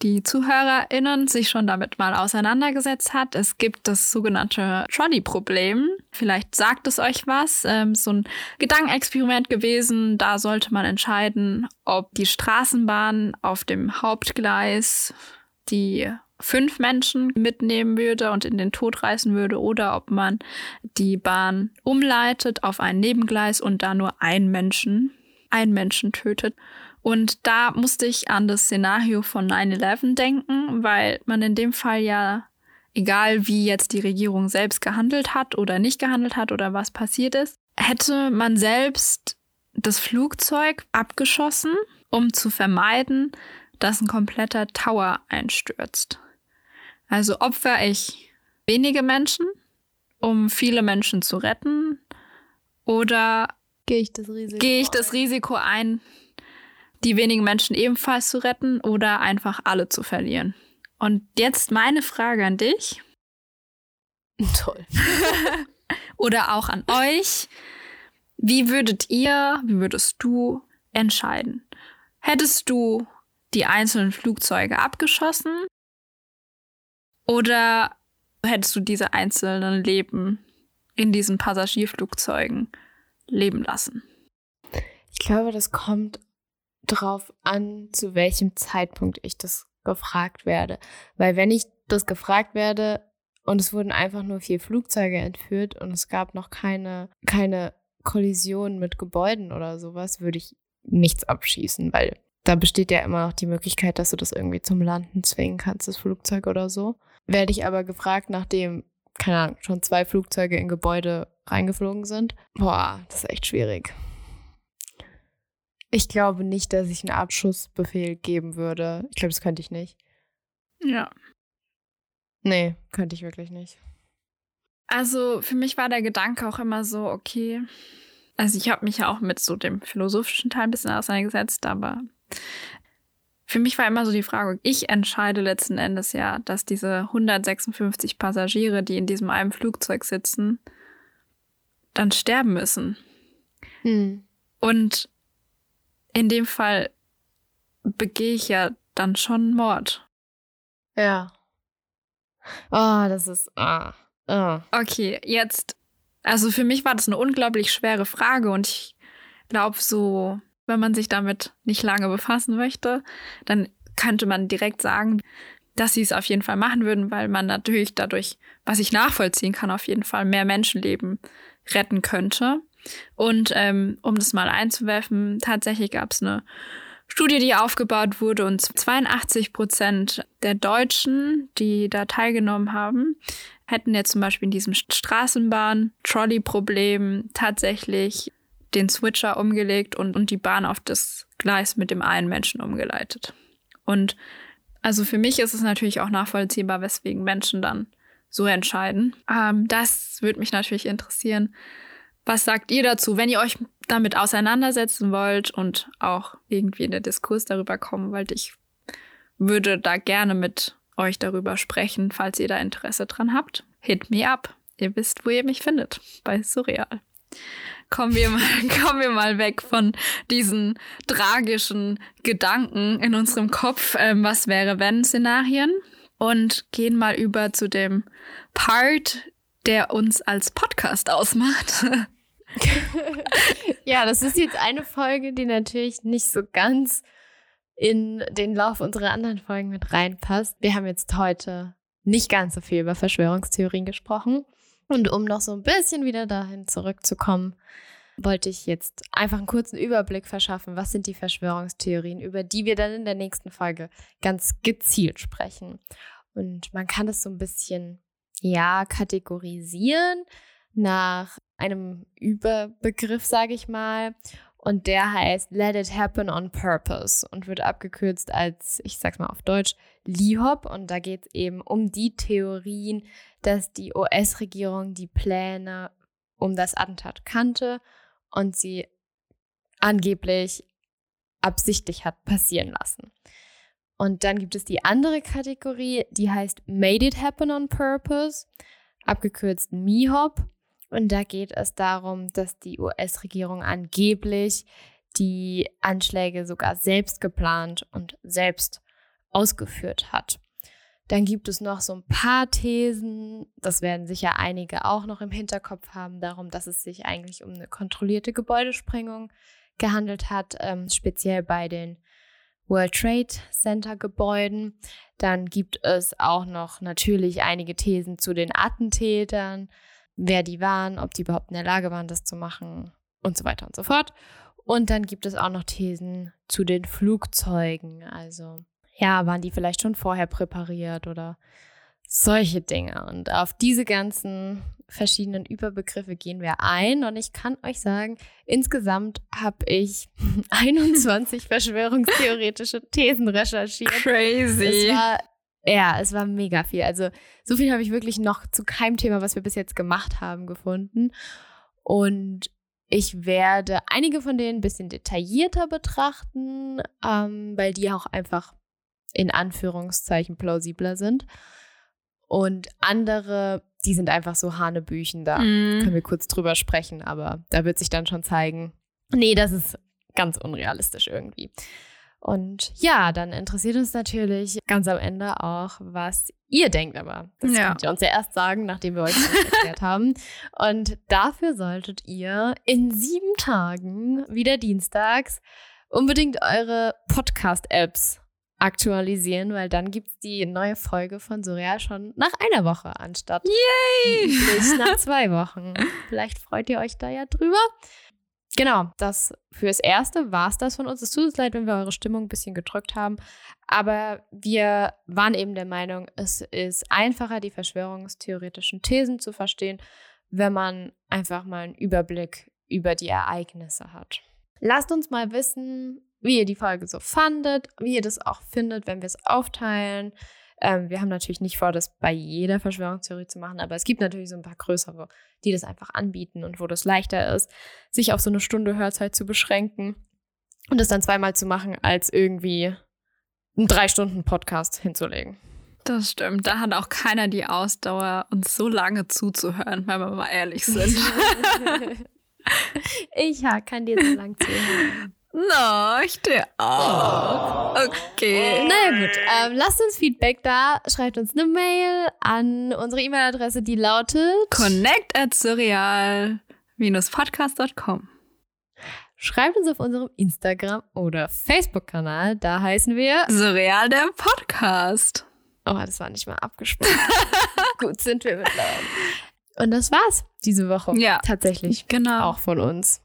S4: die ZuhörerInnen sich schon damit mal auseinandergesetzt hat. Es gibt das sogenannte Trolley-Problem. Vielleicht sagt es euch was. Ähm, so ein Gedankenexperiment gewesen. Da sollte man entscheiden, ob die Straßenbahn auf dem Hauptgleis die fünf Menschen mitnehmen würde und in den Tod reißen würde oder ob man die Bahn umleitet auf ein Nebengleis und da nur einen Menschen, einen Menschen tötet. Und da musste ich an das Szenario von 9-11 denken, weil man in dem Fall ja, egal wie jetzt die Regierung selbst gehandelt hat oder nicht gehandelt hat oder was passiert ist, hätte man selbst das Flugzeug abgeschossen, um zu vermeiden, dass ein kompletter Tower einstürzt. Also opfer ich wenige Menschen, um viele Menschen zu retten, oder
S3: gehe ich das Risiko,
S4: gehe ich das Risiko ein, die wenigen Menschen ebenfalls zu retten oder einfach alle zu verlieren. Und jetzt meine Frage an dich. *laughs*
S3: Toll. *laughs*
S4: oder auch an euch. Wie würdet ihr, wie würdest du entscheiden? Hättest du die einzelnen Flugzeuge abgeschossen oder hättest du diese einzelnen Leben in diesen Passagierflugzeugen leben lassen?
S3: Ich glaube, das kommt drauf an, zu welchem Zeitpunkt ich das gefragt werde. Weil wenn ich das gefragt werde und es wurden einfach nur vier Flugzeuge entführt und es gab noch keine, keine Kollision mit Gebäuden oder sowas, würde ich nichts abschießen, weil da besteht ja immer noch die Möglichkeit, dass du das irgendwie zum Landen zwingen kannst, das Flugzeug oder so. Werde ich aber gefragt, nachdem, keine Ahnung, schon zwei Flugzeuge in Gebäude reingeflogen sind. Boah, das ist echt schwierig. Ich glaube nicht, dass ich einen Abschussbefehl geben würde. Ich glaube, das könnte ich nicht.
S4: Ja.
S3: Nee, könnte ich wirklich nicht.
S4: Also für mich war der Gedanke auch immer so, okay. Also ich habe mich ja auch mit so dem philosophischen Teil ein bisschen auseinandergesetzt, aber für mich war immer so die Frage, ich entscheide letzten Endes ja, dass diese 156 Passagiere, die in diesem einen Flugzeug sitzen, dann sterben müssen.
S3: Hm.
S4: Und in dem Fall begehe ich ja dann schon Mord.
S3: Ja. Oh, das ist. Ah. Oh.
S4: Okay, jetzt. Also für mich war das eine unglaublich schwere Frage und ich glaube, so, wenn man sich damit nicht lange befassen möchte, dann könnte man direkt sagen, dass sie es auf jeden Fall machen würden, weil man natürlich dadurch, was ich nachvollziehen kann, auf jeden Fall mehr Menschenleben retten könnte. Und ähm, um das mal einzuwerfen, tatsächlich gab es eine Studie, die aufgebaut wurde und 82 Prozent der Deutschen, die da teilgenommen haben, hätten jetzt zum Beispiel in diesem Straßenbahn-Trolley-Problem tatsächlich den Switcher umgelegt und, und die Bahn auf das Gleis mit dem einen Menschen umgeleitet. Und also für mich ist es natürlich auch nachvollziehbar, weswegen Menschen dann so entscheiden. Ähm, das würde mich natürlich interessieren. Was sagt ihr dazu, wenn ihr euch damit auseinandersetzen wollt und auch irgendwie in der Diskurs darüber kommen wollt? Ich würde da gerne mit euch darüber sprechen, falls ihr da Interesse dran habt. Hit me up. Ihr wisst, wo ihr mich findet. Bei Surreal. Kommen wir mal, *laughs* kommen wir mal weg von diesen tragischen Gedanken in unserem Kopf. Ähm, was wäre, wenn Szenarien? Und gehen mal über zu dem Part, der uns als Podcast ausmacht. *laughs*
S3: ja, das ist jetzt eine Folge, die natürlich nicht so ganz in den Lauf unserer anderen Folgen mit reinpasst. Wir haben jetzt heute nicht ganz so viel über Verschwörungstheorien gesprochen. Und um noch so ein bisschen wieder dahin zurückzukommen, wollte ich jetzt einfach einen kurzen Überblick verschaffen, was sind die Verschwörungstheorien, über die wir dann in der nächsten Folge ganz gezielt sprechen. Und man kann das so ein bisschen, ja, kategorisieren nach einem Überbegriff, sage ich mal. Und der heißt Let It Happen on Purpose und wird abgekürzt als, ich sag's mal auf Deutsch, LIHOP. Und da geht es eben um die Theorien, dass die US-Regierung die Pläne um das Attentat kannte und sie angeblich absichtlich hat passieren lassen. Und dann gibt es die andere Kategorie, die heißt Made It Happen on Purpose, abgekürzt MIHOP. Und da geht es darum, dass die US-Regierung angeblich die Anschläge sogar selbst geplant und selbst ausgeführt hat. Dann gibt es noch so ein paar Thesen, das werden sicher einige auch noch im Hinterkopf haben, darum, dass es sich eigentlich um eine kontrollierte Gebäudesprengung gehandelt hat, ähm, speziell bei den World Trade Center Gebäuden. Dann gibt es auch noch natürlich einige Thesen zu den Attentätern, wer die waren, ob die überhaupt in der Lage waren, das zu machen und so weiter und so fort. Und dann gibt es auch noch Thesen zu den Flugzeugen. Also, ja, waren die vielleicht schon vorher präpariert oder solche Dinge. Und auf diese ganzen verschiedenen Überbegriffe gehen wir ein. Und ich kann euch sagen, insgesamt habe ich *laughs* 21 *laughs* verschwörungstheoretische Thesen recherchiert.
S4: Crazy.
S3: Es war, ja, es war mega viel. Also so viel habe ich wirklich noch zu keinem Thema, was wir bis jetzt gemacht haben, gefunden. Und ich werde einige von denen ein bisschen detaillierter betrachten, ähm, weil die auch einfach in Anführungszeichen plausibler sind. Und andere, die sind einfach so Hanebüchen, da
S4: Mhm.
S3: können wir kurz drüber sprechen, aber da wird sich dann schon zeigen, nee, das ist ganz unrealistisch irgendwie. Und ja, dann interessiert uns natürlich ganz am Ende auch, was ihr denkt, aber das
S4: Ja.
S3: könnt ihr uns ja erst sagen, nachdem wir euch das *laughs* erklärt haben. Und dafür solltet ihr in sieben Tagen, wieder dienstags, unbedingt eure Podcast-Apps aktualisieren, weil dann gibt es die neue Folge von Surreal schon nach einer Woche anstatt
S4: Yay!
S3: nach *laughs* zwei Wochen. Vielleicht freut ihr euch da ja drüber. Genau, das fürs Erste war es das von uns. Es tut uns leid, wenn wir eure Stimmung ein bisschen gedrückt haben. Aber wir waren eben der Meinung, es ist einfacher, die verschwörungstheoretischen Thesen zu verstehen, wenn man einfach mal einen Überblick über die Ereignisse hat. Lasst uns mal wissen, wie ihr die Folge so fandet, wie ihr das auch findet, wenn wir es aufteilen. Ähm, wir haben natürlich nicht vor, das bei jeder Verschwörungstheorie zu machen, aber es gibt natürlich so ein paar größere, die das einfach anbieten und wo das leichter ist, sich auf so eine Stunde Hörzeit zu beschränken und das dann zweimal zu machen, als irgendwie einen drei Stunden Podcast hinzulegen.
S4: Das stimmt. Da hat auch keiner die Ausdauer, uns so lange zuzuhören, wenn wir mal ehrlich sind. *laughs*
S3: ich ja, kann dir so lang zuhören. *laughs*
S4: no, ich dir auch. Okay.
S3: Na gut, ähm, lasst uns Feedback da. Schreibt uns eine Mail an unsere E-Mail-Adresse, die lautet
S4: Connect at surreal-podcast.com.
S3: Schreibt uns auf unserem Instagram- oder Facebook-Kanal. Da heißen wir.
S4: Surreal der Podcast.
S3: Oh, das war nicht mal abgesprochen. *laughs* Gut sind wir mittlerweile. Und das war's diese Woche.
S4: Ja.
S3: Tatsächlich.
S4: Genau.
S3: Auch von uns.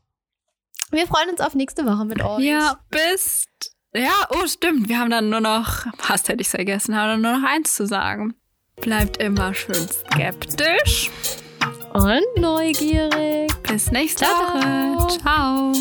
S3: Wir freuen uns auf nächste Woche mit euch.
S4: Ja, bis. Ja, oh, stimmt. Wir haben dann nur noch. Fast hätte ich es vergessen, haben dann nur noch eins zu sagen. Bleibt immer schön skeptisch.
S3: Und neugierig.
S4: Bis nächste
S3: Ciao.
S4: Woche. Ciao.